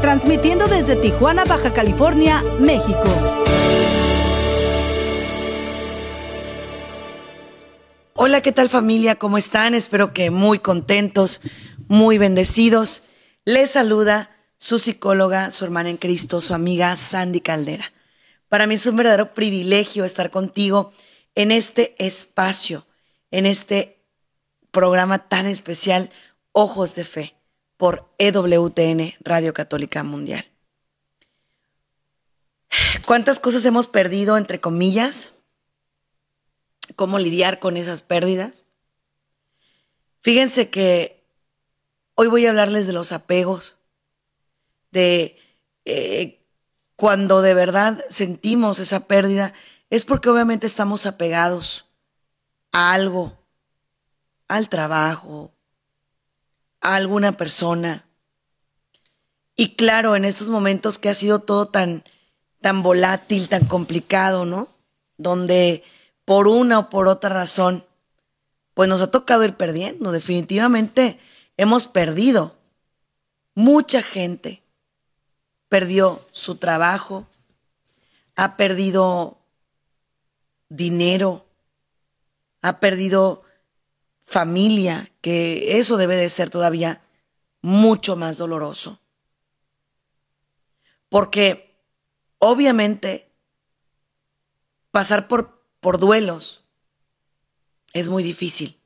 transmitiendo desde Tijuana, Baja California, México. Hola, ¿qué tal familia? ¿Cómo están? Espero que muy contentos, muy bendecidos. Les saluda su psicóloga, su hermana en Cristo, su amiga Sandy Caldera. Para mí es un verdadero privilegio estar contigo en este espacio, en este programa tan especial, Ojos de Fe, por EWTN, Radio Católica Mundial. ¿Cuántas cosas hemos perdido, entre comillas? ¿Cómo lidiar con esas pérdidas? Fíjense que hoy voy a hablarles de los apegos, de eh, cuando de verdad sentimos esa pérdida, es porque obviamente estamos apegados a algo, al trabajo, a alguna persona. Y claro, en estos momentos que ha sido todo tan, tan volátil, tan complicado, ¿no? Donde por una o por otra razón, pues nos ha tocado ir perdiendo. Definitivamente hemos perdido. Mucha gente perdió su trabajo, ha perdido dinero, ha perdido familia, que eso debe de ser todavía mucho más doloroso. Porque obviamente pasar por, por duelos es muy difícil.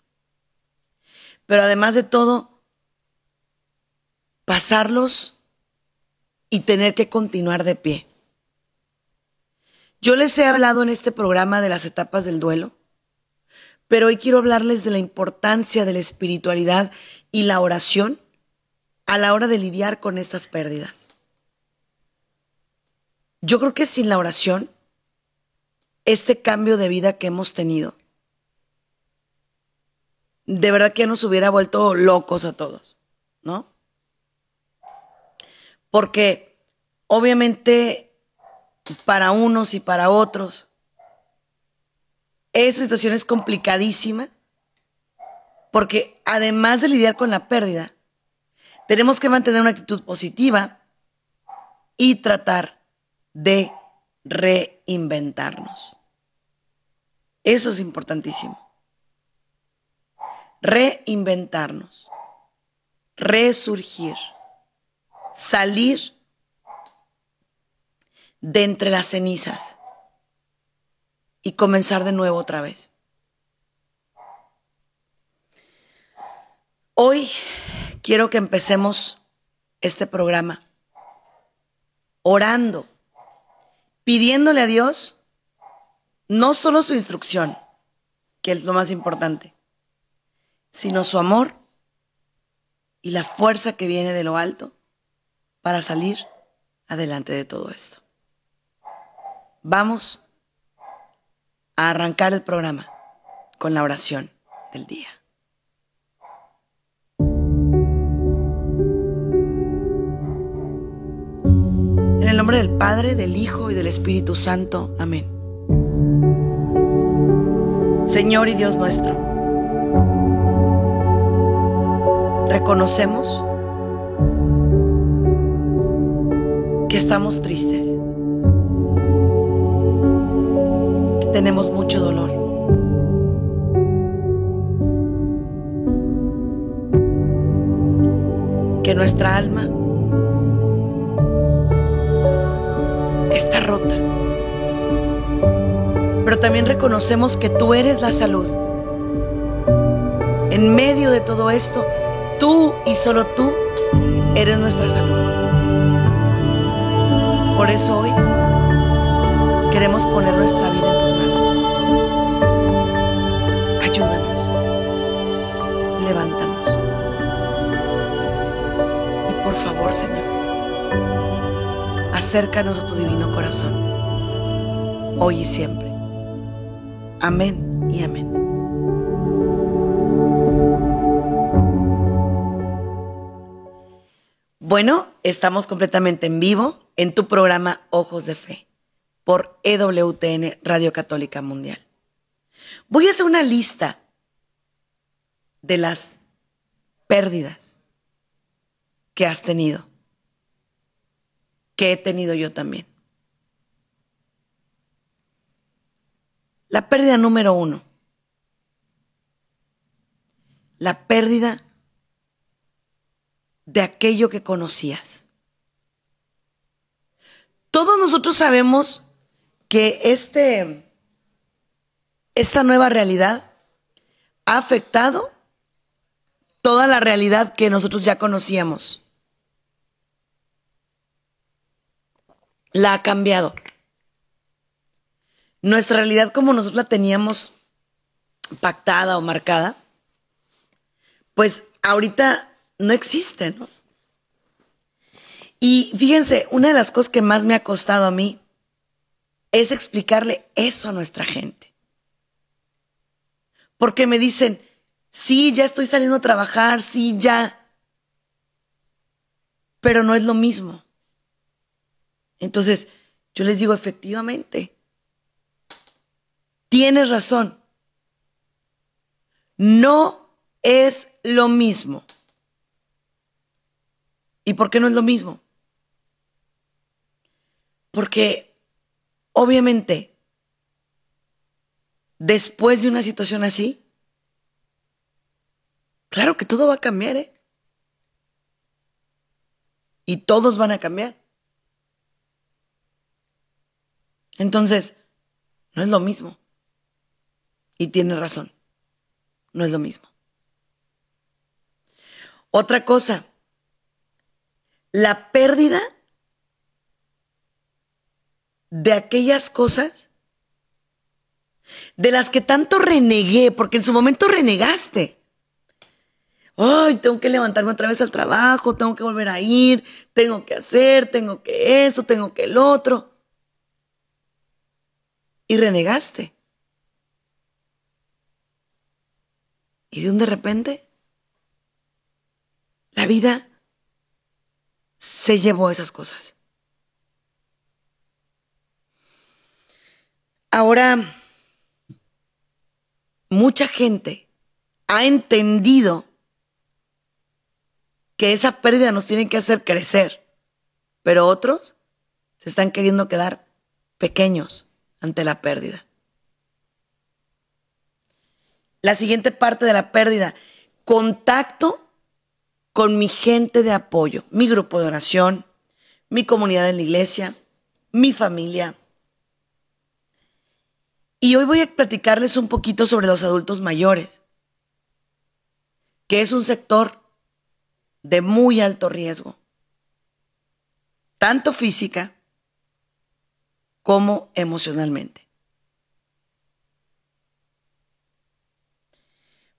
Pero además de todo, pasarlos y tener que continuar de pie. Yo les he hablado en este programa de las etapas del duelo, pero hoy quiero hablarles de la importancia de la espiritualidad y la oración a la hora de lidiar con estas pérdidas. Yo creo que sin la oración, este cambio de vida que hemos tenido, de verdad que nos hubiera vuelto locos a todos, ¿no? Porque obviamente para unos y para otros. Esa situación es complicadísima porque además de lidiar con la pérdida, tenemos que mantener una actitud positiva y tratar de reinventarnos. Eso es importantísimo. Reinventarnos, resurgir, salir de entre las cenizas y comenzar de nuevo otra vez. Hoy quiero que empecemos este programa orando, pidiéndole a Dios no solo su instrucción, que es lo más importante, sino su amor y la fuerza que viene de lo alto para salir adelante de todo esto. Vamos a arrancar el programa con la oración del día. En el nombre del Padre, del Hijo y del Espíritu Santo. Amén. Señor y Dios nuestro, reconocemos que estamos tristes tenemos mucho dolor. Que nuestra alma está rota. Pero también reconocemos que tú eres la salud. En medio de todo esto, tú y solo tú eres nuestra salud. Por eso hoy Queremos poner nuestra vida Levántanos. Y por favor, Señor, acércanos a tu divino corazón, hoy y siempre. Amén y amén. Bueno, estamos completamente en vivo en tu programa Ojos de Fe por EWTN Radio Católica Mundial. Voy a hacer una lista de las pérdidas que has tenido, que he tenido yo también. La pérdida número uno. La pérdida de aquello que conocías. Todos nosotros sabemos que este, esta nueva realidad ha afectado toda la realidad que nosotros ya conocíamos. La ha cambiado. Nuestra realidad como nosotros la teníamos pactada o marcada, pues ahorita no existe, ¿no? Y fíjense, una de las cosas que más me ha costado a mí es explicarle eso a nuestra gente. Porque me dicen, sí, ya estoy saliendo a trabajar, sí, ya. Pero no es lo mismo. Entonces, yo les digo, efectivamente, tienes razón. No es lo mismo. ¿Y por qué no es lo mismo? Porque obviamente, después de una situación así, claro que todo va a cambiar, ¿eh? Y todos van a cambiar. Entonces, no es lo mismo. Y tiene razón, no es lo mismo. Otra cosa, la pérdida de aquellas cosas de las que tanto renegué, porque en su momento renegaste. Ay, tengo que levantarme otra vez al trabajo, tengo que volver a ir, tengo que hacer, tengo que esto, tengo que el otro. Y renegaste. Y de un de repente, la vida se llevó esas cosas. Ahora, mucha gente ha entendido que esa pérdida nos tiene que hacer crecer, pero otros se están queriendo quedar pequeños ante la pérdida. La siguiente parte de la pérdida, contacto con mi gente de apoyo, mi grupo de oración, mi comunidad en la iglesia, mi familia. Y hoy voy a platicarles un poquito sobre los adultos mayores, que es un sector de muy alto riesgo, tanto física como emocionalmente.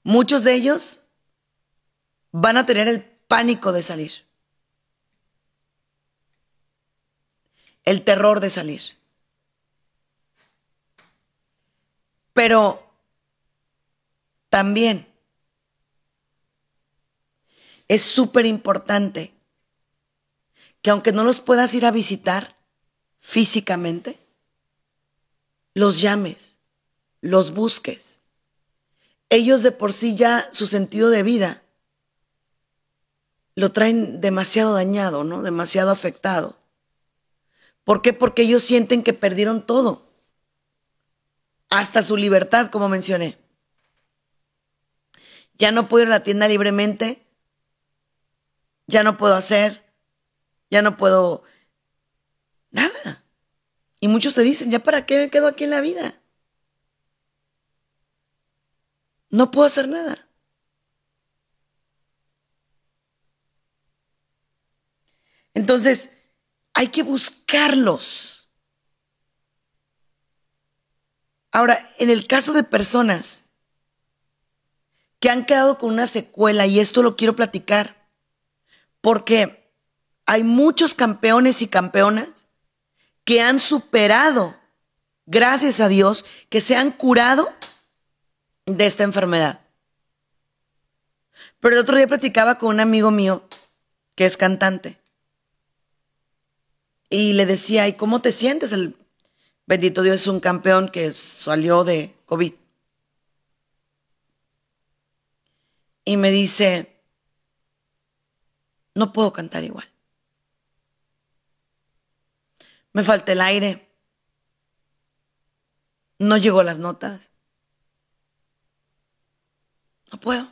Muchos de ellos van a tener el pánico de salir. El terror de salir. Pero también es súper importante que aunque no los puedas ir a visitar físicamente, los llames, los busques. Ellos de por sí ya su sentido de vida lo traen demasiado dañado, ¿no? Demasiado afectado. ¿Por qué? Porque ellos sienten que perdieron todo. Hasta su libertad, como mencioné. Ya no puedo ir a la tienda libremente. Ya no puedo hacer. Ya no puedo... Nada. Y muchos te dicen, ¿ya para qué me quedo aquí en la vida? No puedo hacer nada. Entonces, hay que buscarlos. Ahora, en el caso de personas que han quedado con una secuela, y esto lo quiero platicar, porque hay muchos campeones y campeonas que han superado, gracias a Dios, que se han curado de esta enfermedad. Pero el otro día platicaba con un amigo mío que es cantante. Y le decía, ¿y cómo te sientes? El bendito Dios es un campeón que salió de COVID. Y me dice, no puedo cantar igual. Me falta el aire. No llegó las notas. No puedo.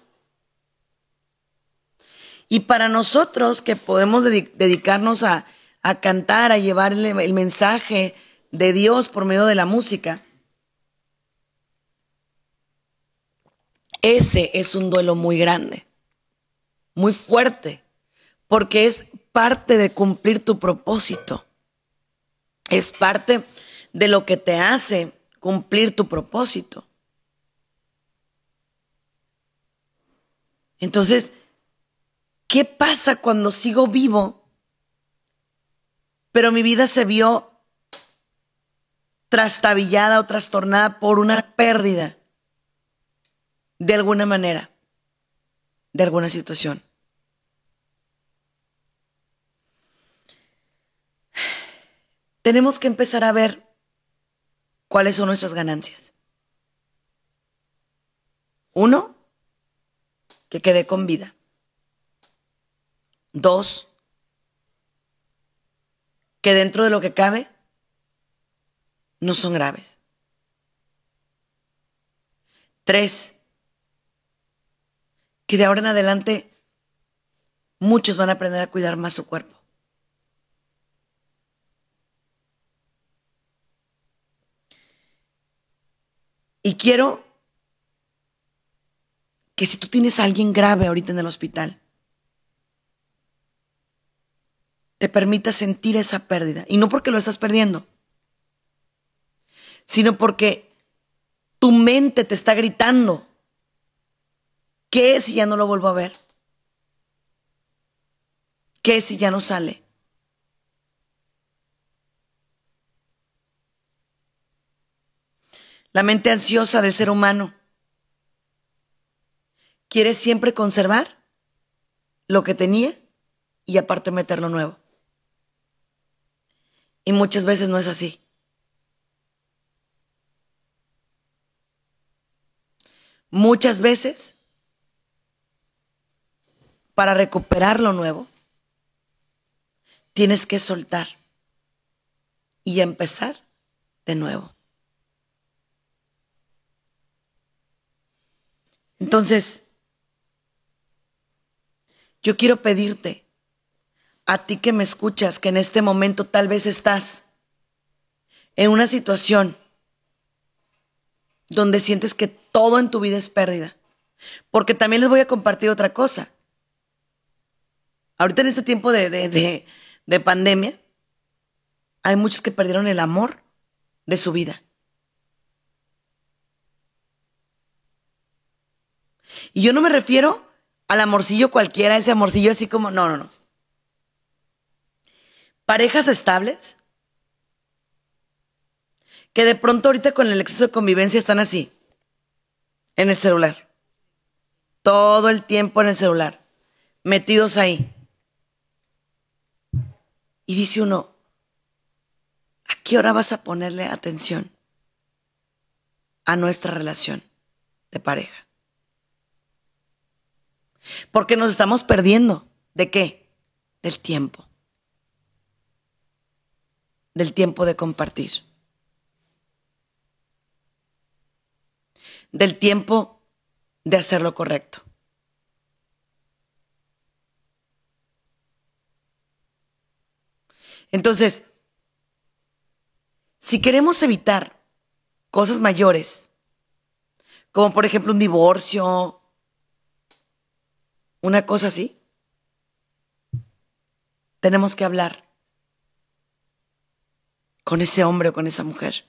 Y para nosotros que podemos dedicarnos a, a, cantar, a llevarle el mensaje de Dios por medio de la música, ese es un duelo muy grande, muy fuerte, porque es parte de cumplir tu propósito. Es parte de lo que te hace cumplir tu propósito. Entonces, ¿qué pasa cuando sigo vivo, pero mi vida se vio trastabillada o trastornada por una pérdida de alguna manera, de alguna situación? Tenemos que empezar a ver cuáles son nuestras ganancias. Uno, que quedé con vida. Dos, que dentro de lo que cabe no son graves. Tres, que de ahora en adelante muchos van a aprender a cuidar más su cuerpo. Y quiero que si tú tienes a alguien grave ahorita en el hospital, te permita sentir esa pérdida. Y no porque lo estás perdiendo, sino porque tu mente te está gritando. ¿Qué si ya no lo vuelvo a ver? ¿Qué si ya no sale? La mente ansiosa del ser humano quiere siempre conservar lo que tenía y aparte meter lo nuevo. Y muchas veces no es así. Muchas veces, para recuperar lo nuevo, tienes que soltar y empezar de nuevo. Entonces, yo quiero pedirte, a ti que me escuchas, que en este momento tal vez estás en una situación donde sientes que todo en tu vida es pérdida. Porque también les voy a compartir otra cosa. Ahorita en este tiempo de, de, de pandemia, hay muchos que perdieron el amor de su vida. Y yo no me refiero al amorcillo cualquiera, ese amorcillo así como, no, no, no. Parejas estables que de pronto ahorita con el exceso de convivencia están así, en el celular. Todo el tiempo en el celular, metidos ahí. Y dice uno, ¿a qué hora vas a ponerle atención a nuestra relación de pareja? Porque nos estamos perdiendo. ¿De qué? Del tiempo. Del tiempo de compartir. Del tiempo de hacer lo correcto. Entonces, si queremos evitar cosas mayores, como por ejemplo un divorcio, una cosa así, tenemos que hablar con ese hombre o con esa mujer.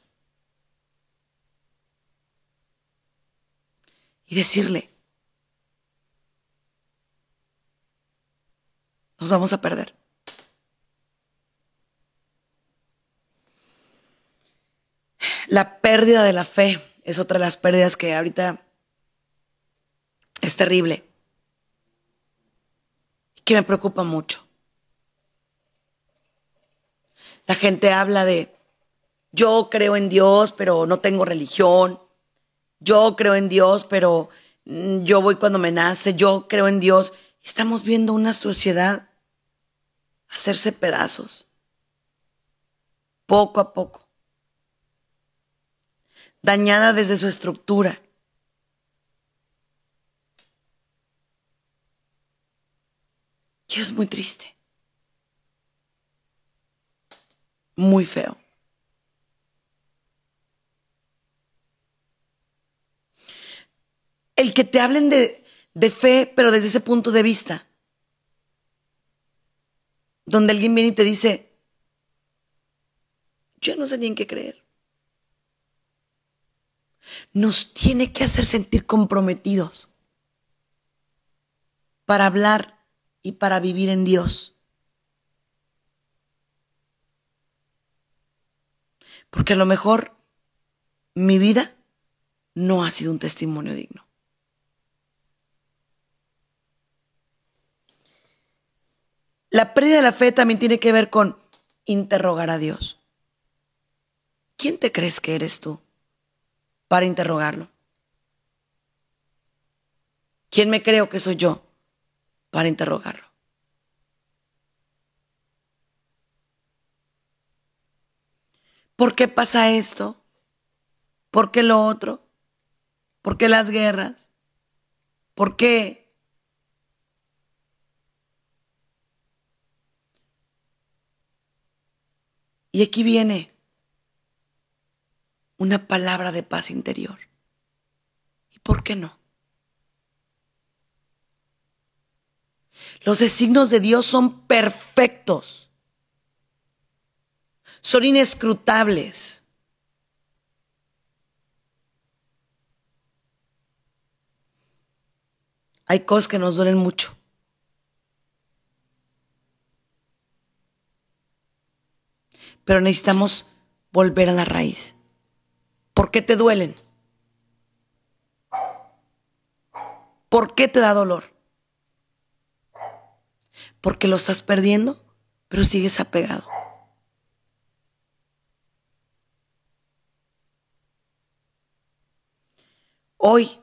Y decirle, nos vamos a perder. La pérdida de la fe es otra de las pérdidas que ahorita es terrible. Que me preocupa mucho. La gente habla de, yo creo en Dios, pero no tengo religión. Yo creo en Dios, pero mm, yo voy cuando me nace. Yo creo en Dios. Estamos viendo una sociedad hacerse pedazos, poco a poco, dañada desde su estructura. Y es muy triste, muy feo. El que te hablen de, de fe, pero desde ese punto de vista donde alguien viene y te dice, yo no sé ni en qué creer. Nos tiene que hacer sentir comprometidos para hablar y para vivir en Dios. Porque a lo mejor mi vida no ha sido un testimonio digno. La pérdida de la fe también tiene que ver con interrogar a Dios. ¿Quién te crees que eres tú para interrogarlo? ¿Quién me creo que soy yo para interrogarlo? ¿Por qué pasa esto? ¿Por qué lo otro? ¿Por qué las guerras? ¿Por qué Y aquí viene una palabra de paz interior. ¿Y por qué no? Los designios de Dios son perfectos. Son inescrutables. Hay cosas que nos duelen mucho. pero necesitamos volver a la raíz. ¿Por qué te duelen? ¿Por qué te da dolor? Porque lo estás perdiendo, pero sigues apegado. Hoy,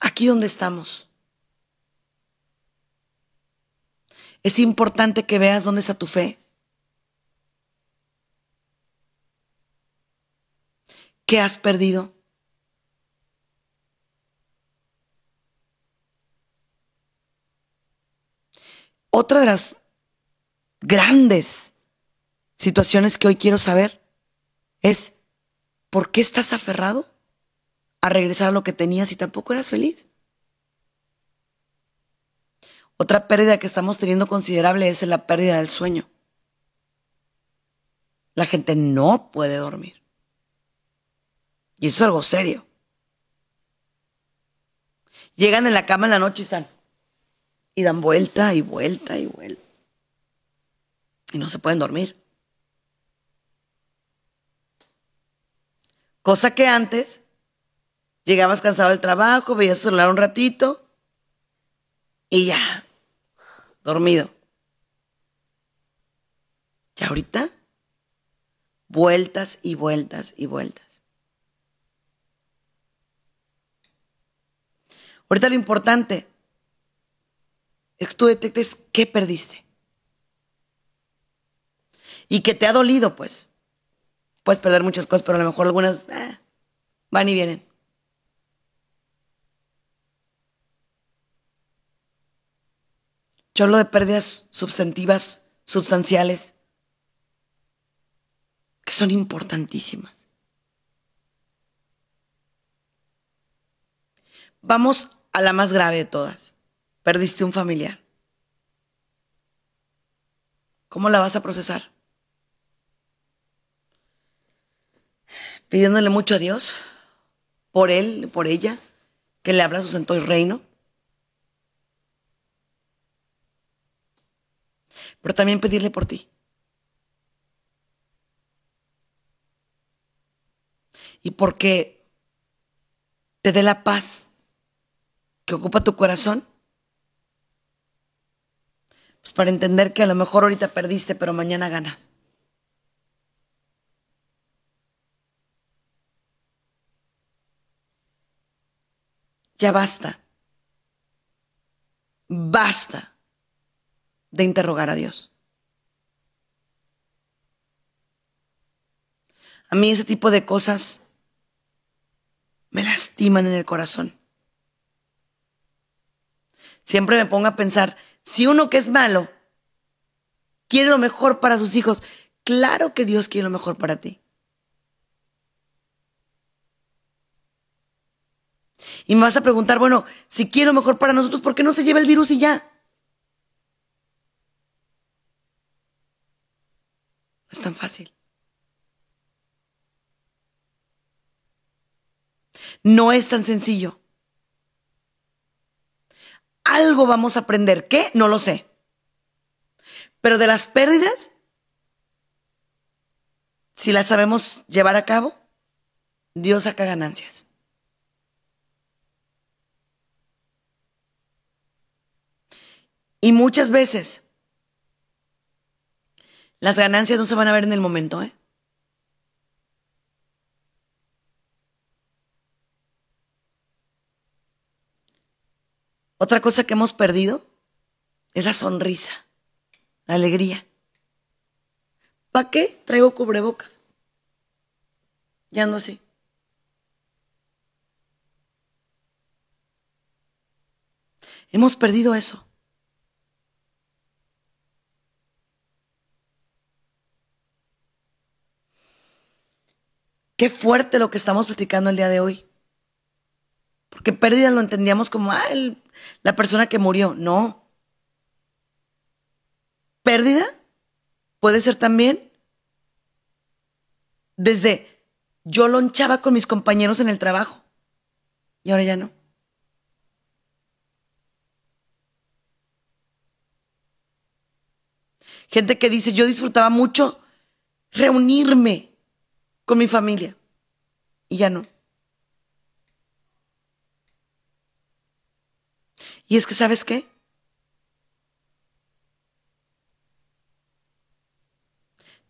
aquí donde estamos, es importante que veas dónde está tu fe. ¿Qué has perdido? Otra de las grandes situaciones que hoy quiero saber es, ¿por qué estás aferrado a regresar a lo que tenías y tampoco eras feliz? Otra pérdida que estamos teniendo considerable es la pérdida del sueño. La gente no puede dormir. Y eso es algo serio. Llegan en la cama en la noche y están. Y dan vuelta y vuelta y vuelta. Y no se pueden dormir. Cosa que antes llegabas cansado del trabajo, veías tu celular un ratito y ya, dormido. Y ahorita, vueltas y vueltas y vueltas. Ahorita lo importante que tú detectes qué perdiste. Y que te ha dolido, pues. Puedes perder muchas cosas, pero a lo mejor algunas eh, van y vienen. Yo hablo de pérdidas sustantivas, sustanciales, que son importantísimas. Vamos a la más grave de todas. Perdiste un familiar. ¿Cómo la vas a procesar? Pidiéndole mucho a Dios, por él, por ella, que le abra su santo reino. Pero también pedirle por ti. y porque te dé la paz que ocupa tu corazón. Pues para entender que a lo mejor ahorita perdiste, pero mañana ganas. Ya basta. Basta de interrogar a Dios. A mí ese tipo de cosas me lastiman en el corazón. Siempre me pongo a pensar, si uno que es malo quiere lo mejor para sus hijos, claro que Dios quiere lo mejor para ti. Y me vas a preguntar, bueno, si quiere lo mejor para nosotros, ¿por qué no se lleva el virus y ya? No es tan fácil. No es tan sencillo. Algo vamos a aprender. ¿Qué? No lo sé. Pero de las pérdidas, si las sabemos llevar a cabo, Dios saca ganancias. Y muchas veces las ganancias no se van a ver en el momento, ¿eh? Otra cosa que hemos perdido es la sonrisa, la alegría. ¿Para qué traigo cubrebocas? Ya no sé. Hemos perdido eso. Qué fuerte lo que estamos platicando el día de hoy. Porque pérdida lo entendíamos como, ah, la persona que murió. No. Pérdida puede ser también desde yo lonchaba con mis compañeros en el trabajo y ahora ya no. Gente que dice, yo disfrutaba mucho reunirme con mi familia. Y ya no. Y es que, ¿sabes qué?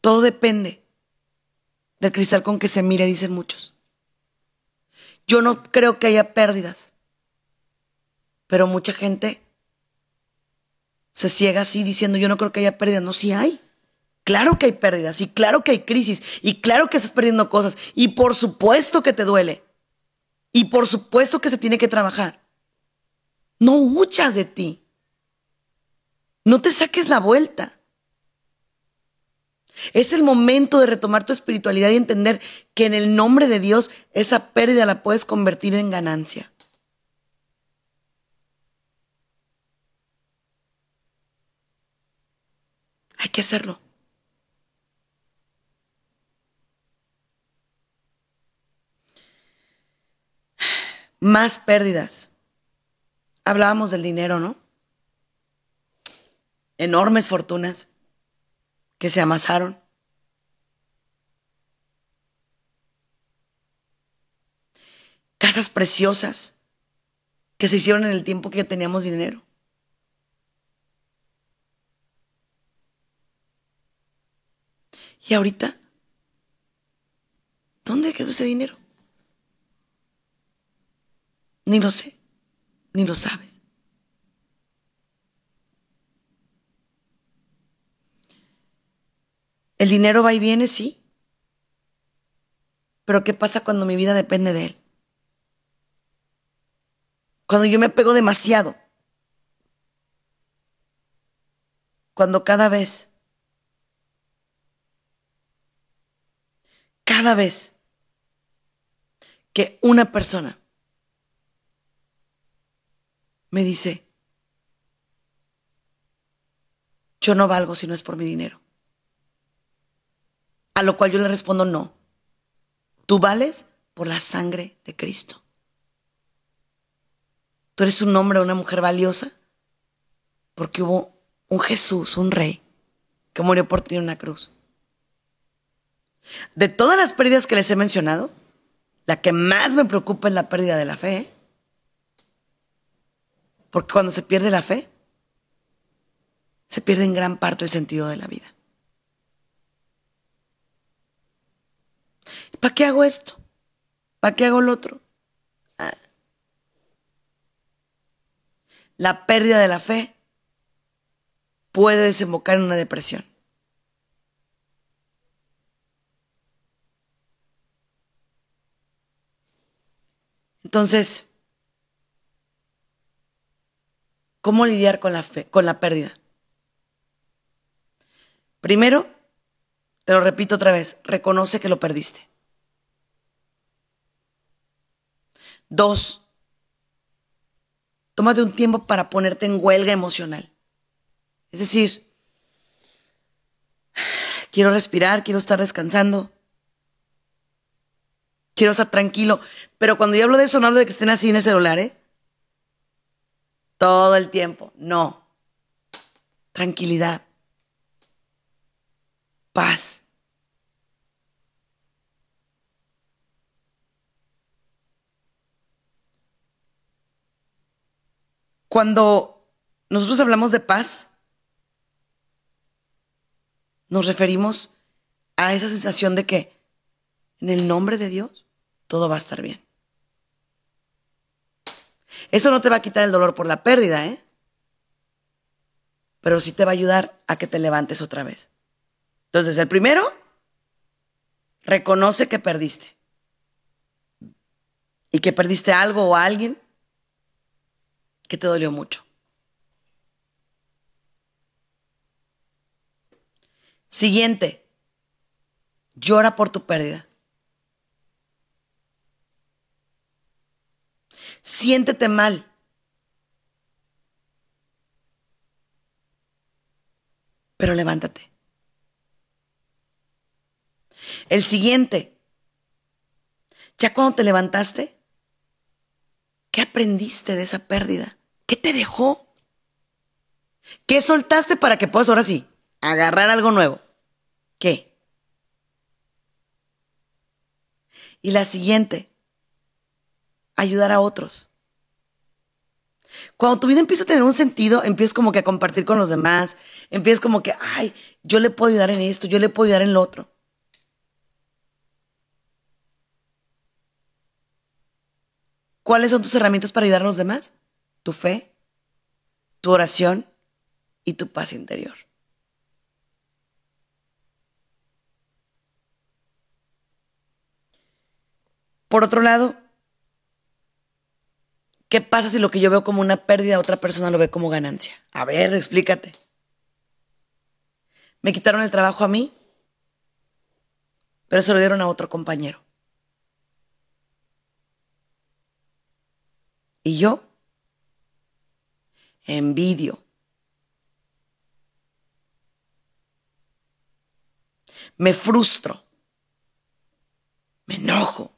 Todo depende del cristal con que se mire, dicen muchos. Yo no creo que haya pérdidas, pero mucha gente se ciega así diciendo, yo no creo que haya pérdidas. No, sí hay. Claro que hay pérdidas y claro que hay crisis y claro que estás perdiendo cosas y por supuesto que te duele y por supuesto que se tiene que trabajar. No huchas de ti. No te saques la vuelta. Es el momento de retomar tu espiritualidad y entender que en el nombre de Dios esa pérdida la puedes convertir en ganancia. Hay que hacerlo. más pérdidas. Hablábamos del dinero, ¿no? Enormes fortunas que se amasaron. Casas preciosas que se hicieron en el tiempo que teníamos dinero. Y ahorita, ¿dónde quedó ese dinero? Ni lo sé, ni lo sabes. El dinero va y viene, sí. Pero ¿qué pasa cuando mi vida depende de él? Cuando yo me pego demasiado. Cuando cada vez, cada vez que una persona me dice, yo no valgo si no es por mi dinero. A lo cual yo le respondo, no, tú vales por la sangre de Cristo. Tú eres un hombre o una mujer valiosa porque hubo un Jesús, un rey, que murió por ti en una cruz. De todas las pérdidas que les he mencionado, la que más me preocupa es la pérdida de la fe. ¿eh? Porque cuando se pierde la fe, se pierde en gran parte el sentido de la vida. ¿Para qué hago esto? ¿Para qué hago lo otro? Ah. La pérdida de la fe puede desembocar en una depresión. Entonces, ¿cómo lidiar con la fe, con la pérdida? Primero, te lo repito otra vez, reconoce que lo perdiste. Dos, tómate un tiempo para ponerte en huelga emocional. Es decir, quiero respirar, quiero estar descansando, quiero estar tranquilo. Pero cuando yo hablo de eso, no hablo de que estén así en el celular, ¿eh? Todo el tiempo. No. Tranquilidad. Paz. Cuando nosotros hablamos de paz, nos referimos a esa sensación de que en el nombre de Dios todo va a estar bien. Eso no te va a quitar el dolor por la pérdida, ¿eh? Pero sí te va a ayudar a que te levantes otra vez. Entonces, el primero, reconoce que perdiste. Y que perdiste algo o alguien que te dolió mucho. Siguiente, llora por tu pérdida. Siéntete mal. Pero levántate. El siguiente, ya cuando te levantaste, ¿qué aprendiste de esa pérdida? ¿Qué te dejó? ¿Qué soltaste para que puedas ahora sí agarrar algo nuevo? ¿Qué? Y la siguiente, ayudar a otros. Cuando tu vida empieza a tener un sentido, empiezas como que a compartir con los demás, empiezas como que, ay, yo le puedo ayudar en esto, yo le puedo ayudar en lo otro. ¿Cuáles son tus herramientas para ayudar a los demás? Tu fe, tu oración y tu paz interior. Por otro lado, ¿Qué pasa si lo que yo veo como una pérdida, otra persona lo ve como ganancia? A ver, explícate. Me quitaron el trabajo a mí, pero se lo dieron a otro compañero. Y yo envidio. Me frustro. Me enojo.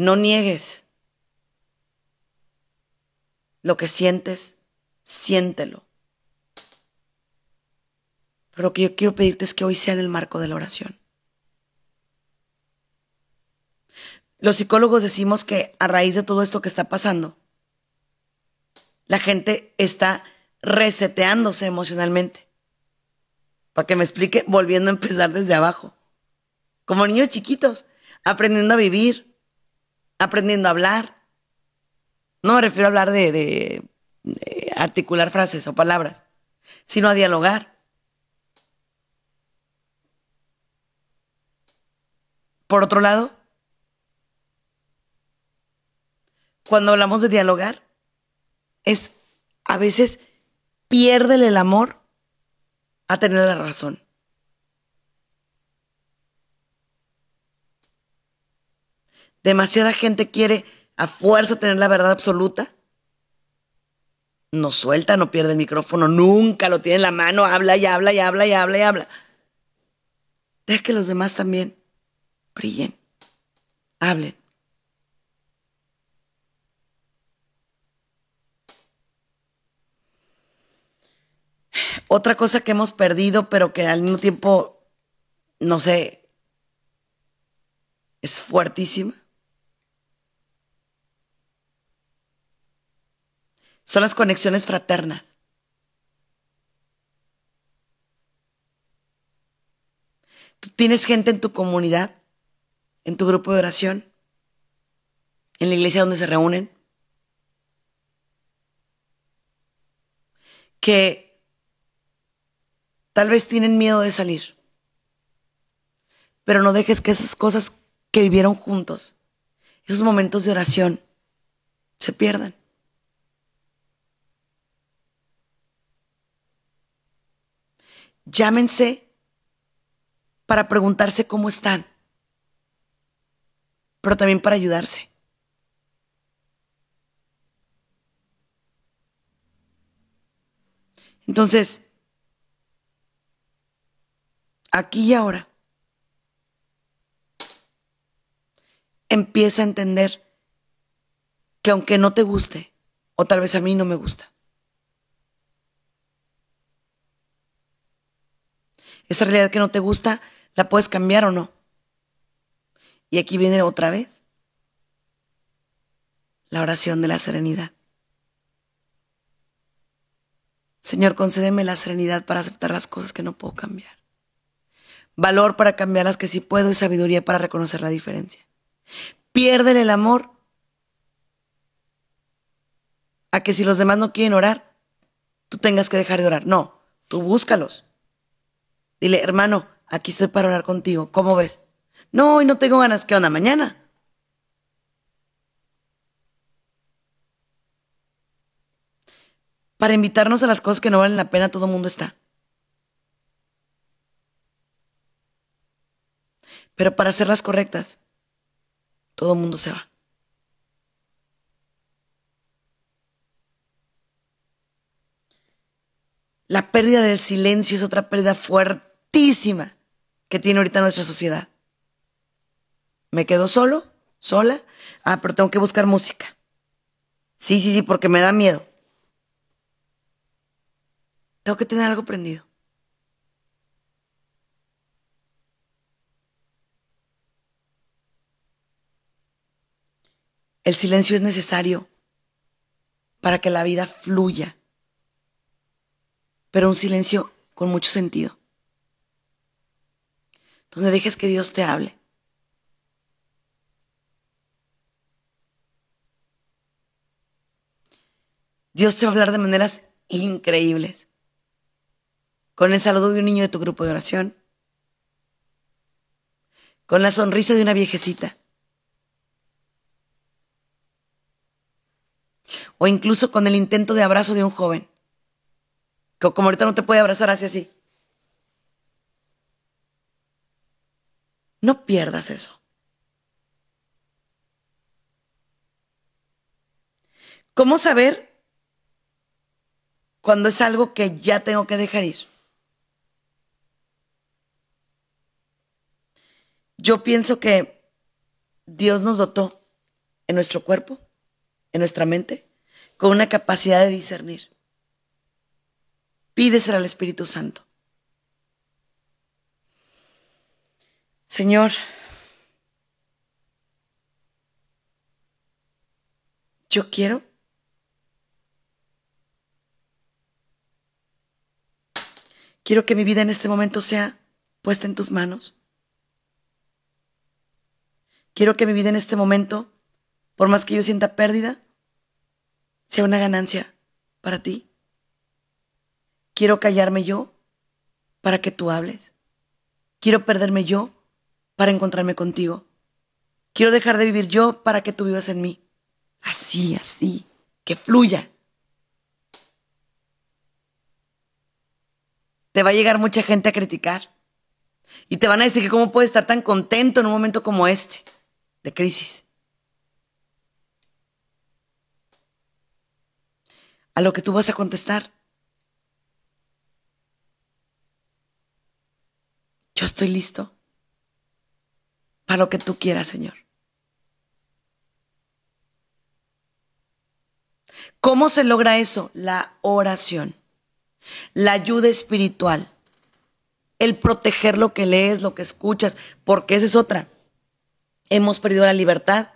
No niegues lo que sientes, siéntelo. Pero lo que yo quiero pedirte es que hoy sea en el marco de la oración. Los psicólogos decimos que a raíz de todo esto que está pasando, la gente está reseteándose emocionalmente. Para que me explique, volviendo a empezar desde abajo. Como niños chiquitos, aprendiendo a vivir, aprendiendo a hablar. No me refiero a hablar de, articular frases o palabras, sino a dialogar. Por otro lado, cuando hablamos de dialogar, es a veces pierde el amor a tener la razón. Demasiada gente quiere a fuerza tener la verdad absoluta. No suelta, no pierde el micrófono, nunca lo tiene en la mano, habla y habla y habla y habla y habla. Deja que los demás también brillen, hablen. Otra cosa que hemos perdido, pero que al mismo tiempo no sé, es fuertísima. Son las conexiones fraternas. Tú tienes gente en tu comunidad, en tu grupo de oración, en la iglesia donde se reúnen, que tal vez tienen miedo de salir, pero no dejes que esas cosas que vivieron juntos, esos momentos de oración, se pierdan. Llámense para preguntarse cómo están, pero también para ayudarse. Entonces, aquí y ahora, empieza a entender que aunque no te guste, o tal vez a mí no me gusta, esa realidad que no te gusta, la puedes cambiar o no. Y aquí viene otra vez la oración de la serenidad. Señor, concédeme la serenidad para aceptar las cosas que no puedo cambiar. Valor para cambiar las que sí puedo y sabiduría para reconocer la diferencia. Piérdele el amor a que si los demás no quieren orar, tú tengas que dejar de orar. No, tú búscalos. Dile, hermano, aquí estoy para orar contigo. ¿Cómo ves? No, hoy no tengo ganas. ¿Qué onda? Mañana. Para invitarnos a las cosas que no valen la pena, todo el mundo está. Pero para hacerlas correctas, todo el mundo se va. La pérdida del silencio es otra pérdida que tiene ahorita nuestra sociedad. Me quedo solo, sola. Ah, pero tengo que buscar música. Sí, sí, sí, porque me da miedo. Tengo que tener algo prendido. El silencio es necesario para que la vida fluya, pero un silencio con mucho sentido, donde dejes que Dios te hable. Dios te va a hablar de maneras increíbles con el saludo de un niño de tu grupo de oración, con la sonrisa de una viejecita, o incluso con el intento de abrazo de un joven, que como ahorita no te puede abrazar así así. No pierdas eso. ¿Cómo saber cuando es algo que ya tengo que dejar ir? Yo pienso que Dios nos dotó en nuestro cuerpo, en nuestra mente, con una capacidad de discernir. Pídesela al Espíritu Santo. Señor, yo quiero quiero que mi vida en este momento sea puesta en tus manos. Quiero que mi vida en este momento, por más que yo sienta pérdida, sea una ganancia para ti. Quiero callarme yo para que tú hables. Quiero perderme yo para encontrarme contigo. Quiero dejar de vivir yo para que tú vivas en mí. Así, así, que fluya. Te va a llegar mucha gente a criticar. Y te van a decir que cómo puedes estar tan contento en un momento como este de crisis. A lo que tú vas a contestar. Yo estoy listo para lo que tú quieras, Señor. ¿Cómo se logra eso? La oración, la ayuda espiritual, el proteger lo que lees, lo que escuchas, porque esa es otra. Hemos perdido la libertad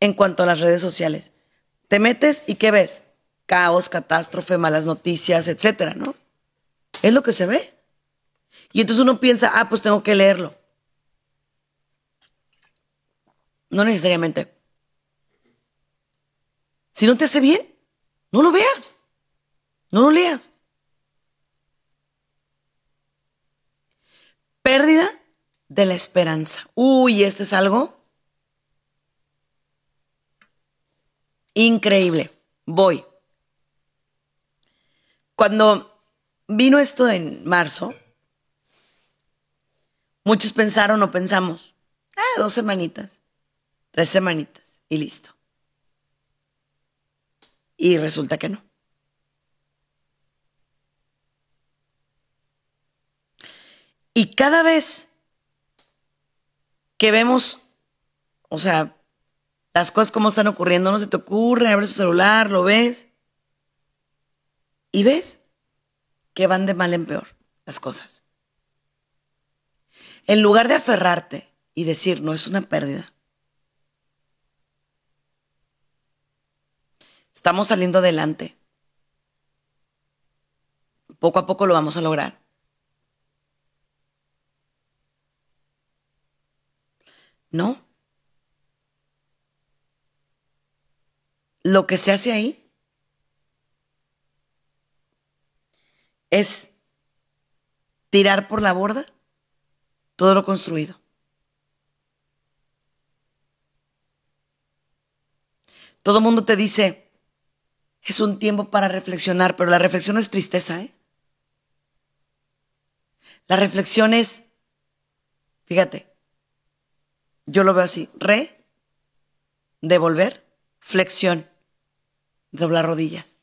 en cuanto a las redes sociales. Te metes y ¿qué ves? Caos, catástrofe, malas noticias, etcétera, ¿no? Es lo que se ve. Y entonces uno piensa, ah, pues tengo que leerlo. No necesariamente. Si no te hace bien, no lo veas. No lo leas. Pérdida de la esperanza. Uy, este es algo increíble. Voy. Cuando vino esto en marzo, muchos pensaron o pensamos, ah, dos semanitas, tres semanitas y listo. Y resulta que no. Y cada vez que vemos, o sea, las cosas como están ocurriendo, no se te ocurre, abres tu celular, lo ves y ves que van de mal en peor las cosas. En lugar de aferrarte y decir, no es una pérdida, estamos saliendo adelante. Poco a poco lo vamos a lograr. No. Lo que se hace ahí es tirar por la borda todo lo construido. Todo el mundo te dice, es un tiempo para reflexionar, pero la reflexión no es tristeza, ¿eh? La reflexión es, fíjate, yo lo veo así. Re, devolver, flexión, doblar rodillas.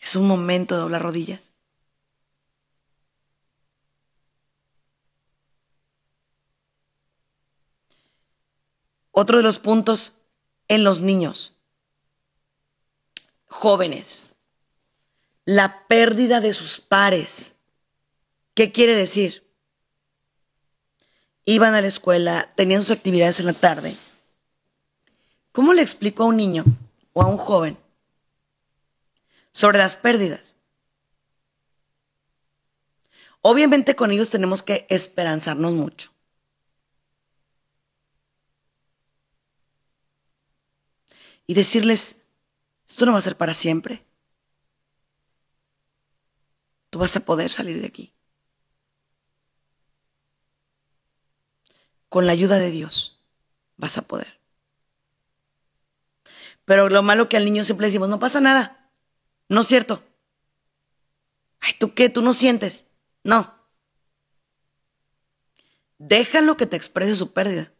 Es un momento de doblar rodillas. Otro de los puntos en los niños jóvenes la pérdida de sus pares. ¿Qué quiere decir? Iban a la escuela, tenían sus actividades en la tarde. ¿Cómo le explico a un niño o a un joven sobre las pérdidas? Obviamente con ellos tenemos que esperanzarnos mucho. Y decirles, esto no va a ser para siempre. Tú vas a poder salir de aquí. Con la ayuda de Dios vas a poder. Pero lo malo que al niño siempre decimos, no pasa nada. No es cierto. Ay, ¿tú qué? ¿Tú no sientes? No. Déjalo que te exprese su pérdida.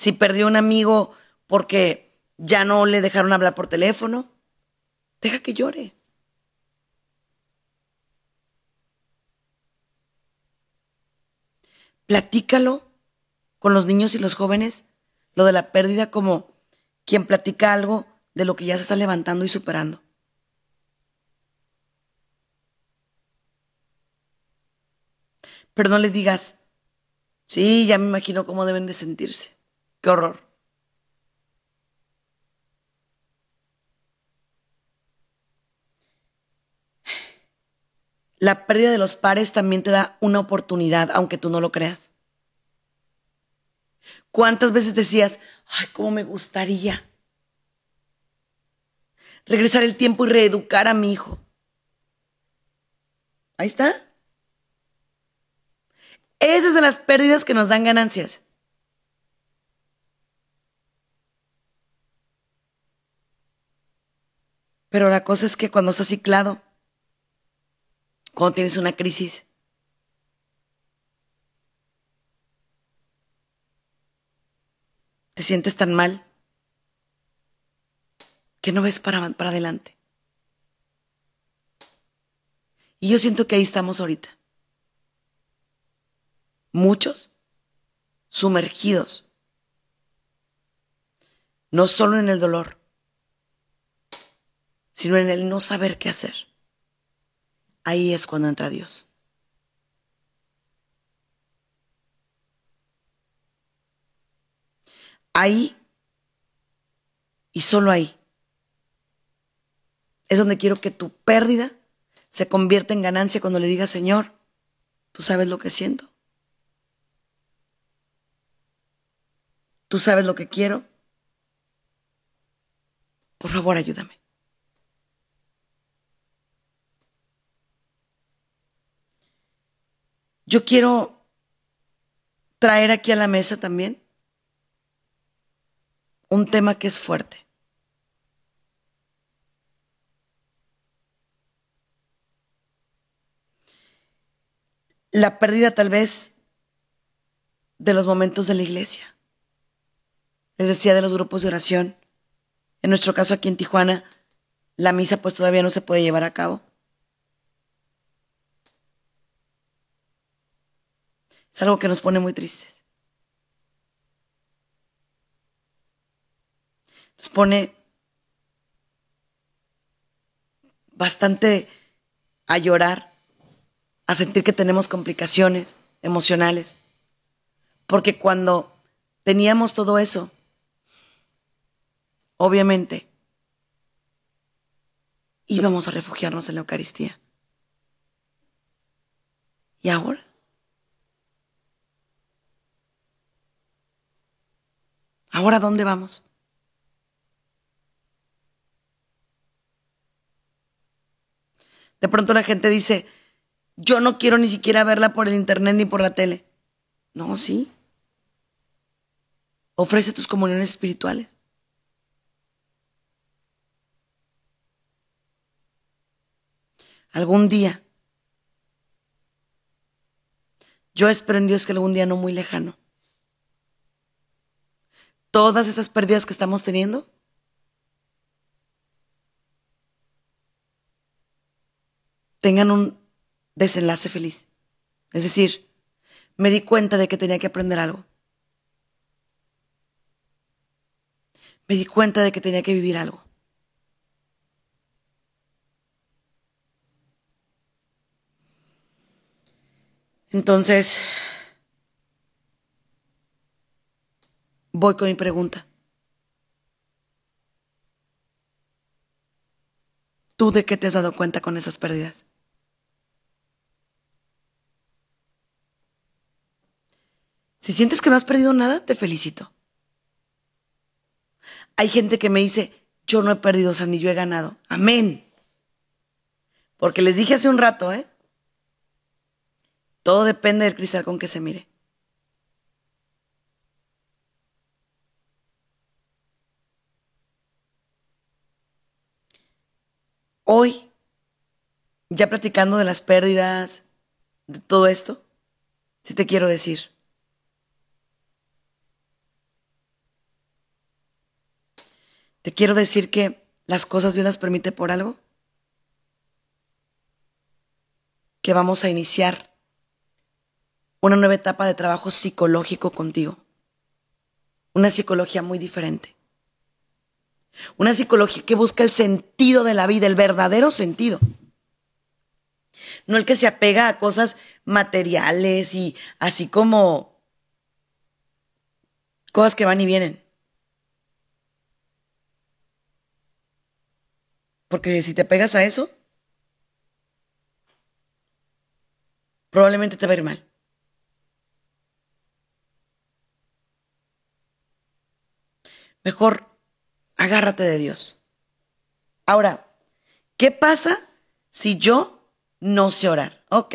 Si perdió un amigo porque ya no le dejaron hablar por teléfono, Deja que llore. Platícalo con los niños y los jóvenes, lo de la pérdida como quien platica algo de lo que ya se está levantando y superando. Pero no les digas, sí, ya me imagino cómo deben de sentirse. Qué horror. la pérdida de los pares también te da una oportunidad, aunque tú no lo creas. ¿Cuántas veces decías, ay, cómo me gustaría regresar el tiempo y reeducar a mi hijo? Ahí está. Esas son las pérdidas que nos dan ganancias. Pero la cosa es que cuando estás ciclado, cuando tienes una crisis. Te sientes tan mal que no ves para, para adelante. Y yo siento que ahí estamos ahorita. Muchos sumergidos no solo en el dolor, sino en el no saber qué hacer. Ahí es cuando entra Dios. Ahí y solo ahí es donde quiero que tu pérdida se convierta en ganancia cuando le digas, Señor, tú sabes lo que siento. Tú sabes lo que quiero. Por favor, ayúdame. Yo quiero traer aquí a la mesa también un tema que es fuerte. La pérdida tal vez de los momentos de la iglesia. Les decía de los grupos de oración. En nuestro caso aquí en Tijuana, la misa pues todavía no se puede llevar a cabo. Es algo que nos pone muy tristes. Nos pone bastante a llorar, a sentir que tenemos complicaciones emocionales. Porque cuando teníamos todo eso, obviamente íbamos a refugiarnos en la Eucaristía. ¿Y ahora? ¿Ahora dónde vamos? De pronto la gente dice, yo no quiero ni siquiera verla por el internet ni por la tele. No, sí. Ofrece tus comuniones espirituales. Algún día. Yo espero en Dios que algún día no muy lejano. Todas esas pérdidas que estamos teniendo. tengan un desenlace feliz. Es decir, me di cuenta de que tenía que aprender algo. Me di cuenta de que tenía que vivir algo. Entonces, voy con mi pregunta. ¿Tú de qué te has dado cuenta con esas pérdidas? Si sientes que no has perdido nada, te felicito. Hay gente que me dice, yo no he perdido, ni yo he ganado. Amén. Porque les dije hace un rato, ¿eh? Todo depende del cristal con que se mire. Hoy, ya platicando de las pérdidas, de todo esto, sí te quiero decir. Te quiero decir que las cosas Dios las permite por algo. Que vamos a iniciar una nueva etapa de trabajo psicológico contigo. Una psicología muy diferente. Una psicología que busca el sentido de la vida, el verdadero sentido. No el que se apega a cosas materiales y así como cosas que van y vienen. Porque si te pegas a eso, probablemente te va a ir mal. Mejor agárrate de Dios. Ahora, ¿qué pasa si yo no sé orar? Ok,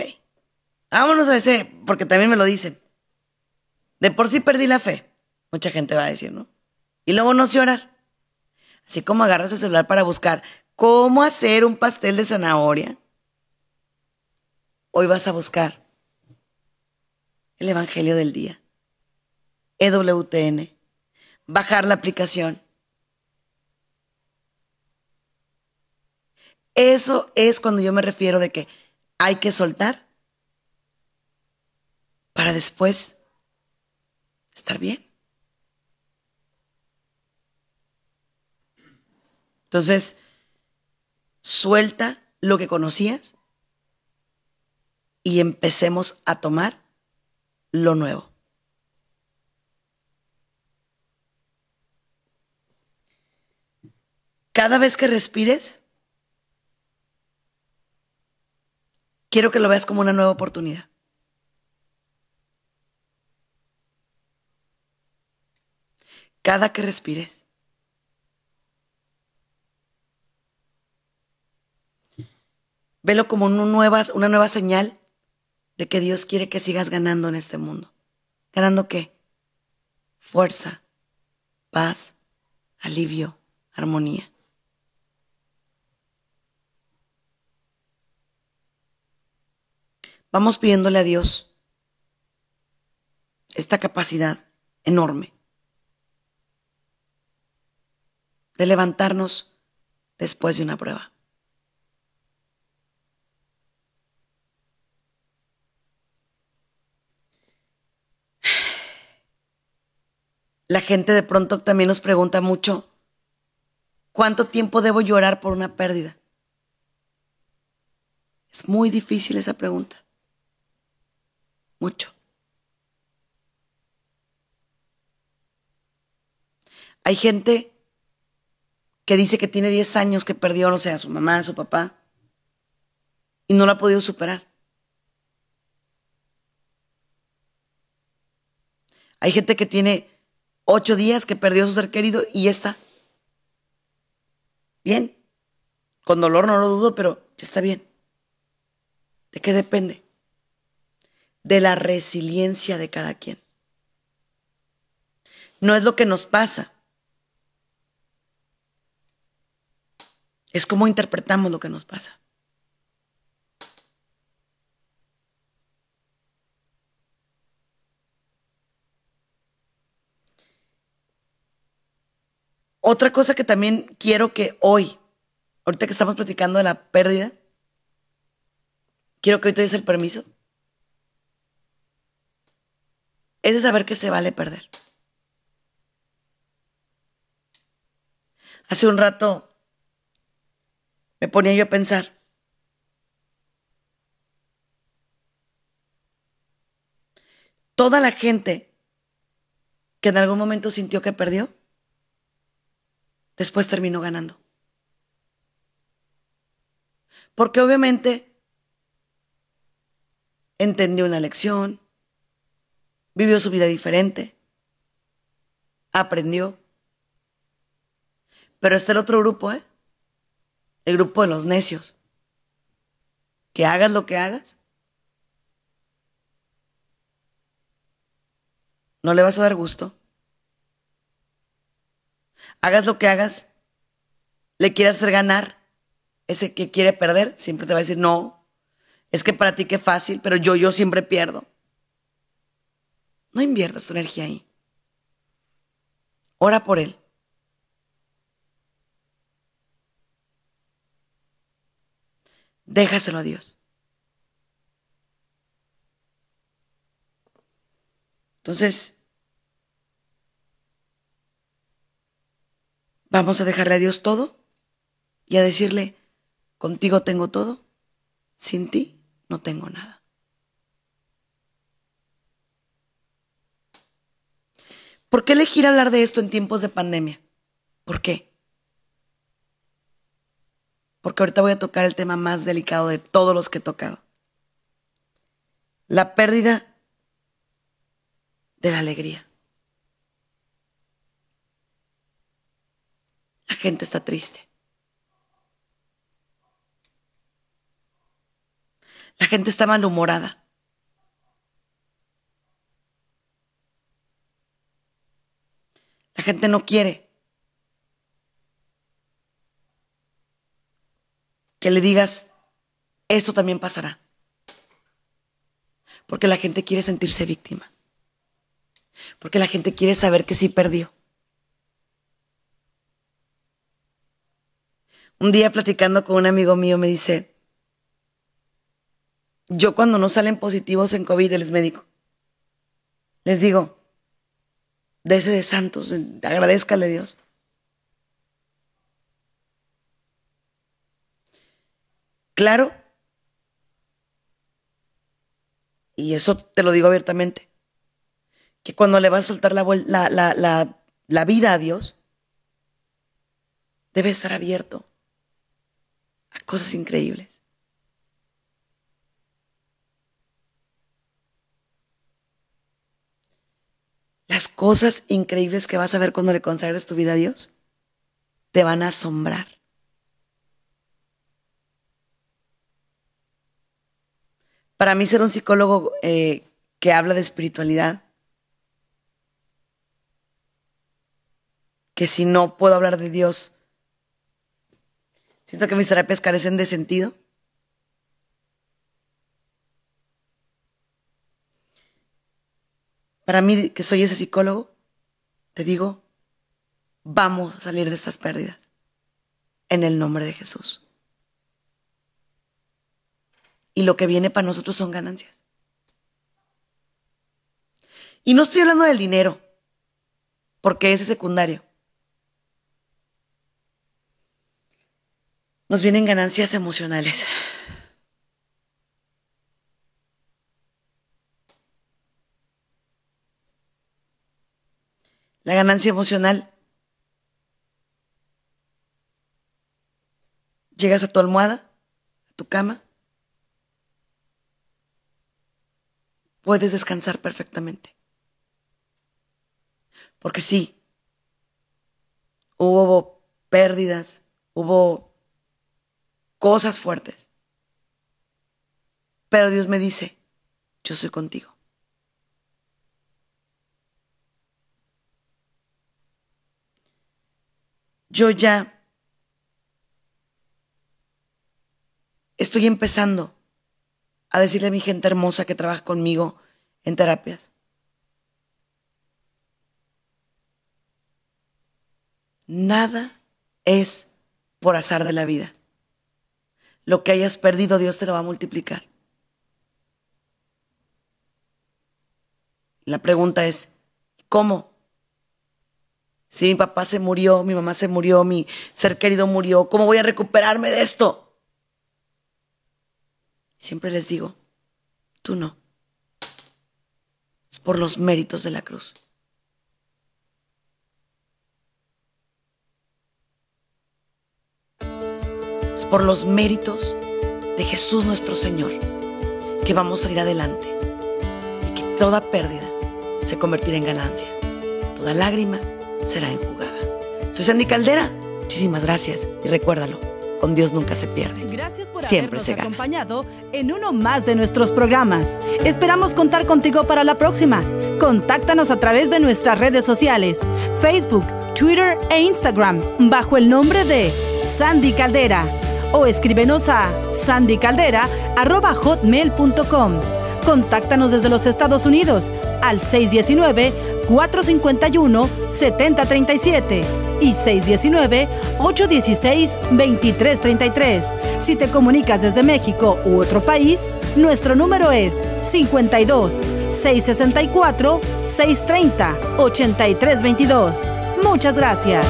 vámonos a ese, porque también me lo dicen. De por sí perdí la fe, mucha gente va a decir, ¿no? Y luego no sé orar. Así como agarras el celular para buscar cómo hacer un pastel de zanahoria, hoy vas a buscar el Evangelio del Día, EWTN, bajar la aplicación. Eso es cuando yo me refiero de que hay que soltar para después estar bien. Entonces, suelta lo que conocías y empecemos a tomar lo nuevo. Cada vez que respires, quiero que lo veas como una nueva oportunidad. Cada que respires. Velo como una nueva, una nueva señal de que Dios quiere que sigas ganando en este mundo. ¿Ganando qué? Fuerza, paz, alivio, armonía. Vamos pidiéndole a Dios esta capacidad enorme de levantarnos después de una prueba. La gente de pronto también nos pregunta mucho, ¿cuánto tiempo debo llorar por una pérdida? Es muy difícil esa pregunta. Mucho. Hay gente que dice que tiene 10 años que perdió, no sé, a su mamá, a su papá, y no lo ha podido superar. Hay gente que tiene ocho días que perdió a su ser querido y ya está. Bien. Con dolor no lo dudo, pero ya está bien. ¿De qué depende? De la resiliencia de cada quien. No es lo que nos pasa. Es cómo interpretamos lo que nos pasa. Otra cosa que también quiero que hoy, ahorita que estamos platicando de la pérdida, quiero que hoy te des el permiso, es de saber que se vale perder. Hace un rato me ponía yo a pensar, toda la gente que en algún momento sintió que perdió, después terminó ganando. Porque obviamente entendió una lección, vivió su vida diferente, aprendió. Pero está el otro grupo, ¿eh? El grupo de los necios. Que hagas lo que hagas. No le vas a dar gusto hagas lo que hagas, le quieras hacer ganar, ese que quiere perder, siempre te va a decir, no, es que para ti qué fácil, pero yo, yo siempre pierdo. No inviertas tu energía ahí. Ora por él. Déjaselo a Dios. Entonces, Vamos a dejarle a Dios todo y a decirle, contigo tengo todo, sin ti no tengo nada. ¿Por qué elegir hablar de esto en tiempos de pandemia? ¿Por qué? Porque ahorita voy a tocar el tema más delicado de todos los que he tocado. La pérdida de la alegría. La gente está triste. La gente está malhumorada. La gente no quiere que le digas, esto también pasará. Porque la gente quiere sentirse víctima. Porque la gente quiere saber que sí perdió. Un día platicando con un amigo mío me dice, yo cuando no salen positivos en COVID, él es médico, les digo, de ese de santos, agradezcale a Dios. Claro, y eso te lo digo abiertamente, que cuando le vas a soltar la, la, la, la vida a Dios, debe estar abierto a cosas increíbles. Las cosas increíbles que vas a ver cuando le consagres tu vida a Dios te van a asombrar. Para mí ser un psicólogo eh, que habla de espiritualidad, que si no puedo hablar de Dios, siento que mis terapias carecen de sentido. Para mí, que soy ese psicólogo, te digo, vamos a salir de estas pérdidas. En el nombre de Jesús. Y lo que viene para nosotros son ganancias. Y no estoy hablando del dinero, porque ese es secundario. Nos vienen ganancias emocionales. La ganancia emocional. Llegas a tu almohada, a tu cama. Puedes descansar perfectamente. Porque sí, hubo pérdidas, hubo cosas fuertes. Pero Dios me dice, yo soy contigo. Yo ya estoy empezando a decirle a mi gente hermosa que trabaja conmigo en terapias. Nada es por azar de la vida. Lo que hayas perdido, Dios te lo va a multiplicar. La pregunta es, ¿cómo? Si mi papá se murió, mi mamá se murió, mi ser querido murió, ¿cómo voy a recuperarme de esto? Siempre les digo, tú no. Es por los méritos de la cruz. Es por los méritos de Jesús nuestro Señor que vamos a ir adelante y que toda pérdida se convertirá en ganancia. Toda lágrima será enjugada. Soy Sandy Caldera. Muchísimas gracias y recuérdalo, con Dios nunca se pierde. Gracias por Siempre habernos acompañado en uno más de nuestros programas. Esperamos contar contigo para la próxima. Contáctanos a través de nuestras redes sociales, Facebook, Twitter e Instagram, bajo el nombre de Sandy Caldera. O escríbenos a sandycaldera.hotmail.com. Contáctanos desde los Estados Unidos al 619 451-7037 y 619-816-2333. Si te comunicas desde México u otro país, nuestro número es 52 664 630 8322. Muchas gracias.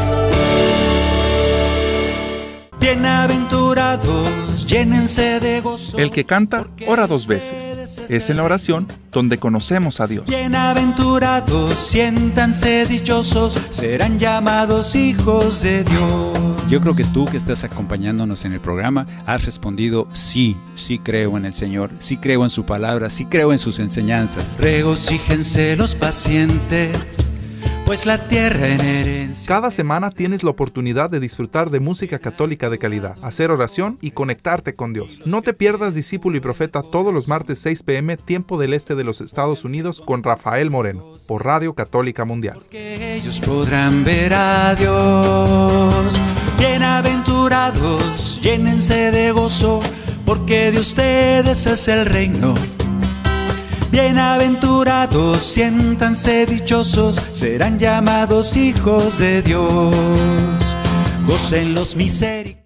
Bienaventurados, llénense de gozo. El que canta, ora dos veces. Es en la oración donde conocemos a Dios. Bienaventurados, siéntanse dichosos, serán llamados hijos de Dios. Yo creo que tú que estás acompañándonos en el programa has respondido sí, sí creo en el Señor, sí creo en su palabra, sí creo en sus enseñanzas. Regocíjense los pacientes pues la tierra en herencia. Cada semana tienes la oportunidad de disfrutar de música católica de calidad, hacer oración y conectarte con Dios. No te pierdas Discípulo y Profeta todos los martes 6 pm, tiempo del este de los Estados Unidos, con Rafael Moreno, por Radio Católica Mundial. Porque ellos podrán ver a Dios. Bienaventurados, llénense de gozo, porque de ustedes es el reino Bienaventurados, siéntanse dichosos, serán llamados hijos de Dios. Gocen los misericordios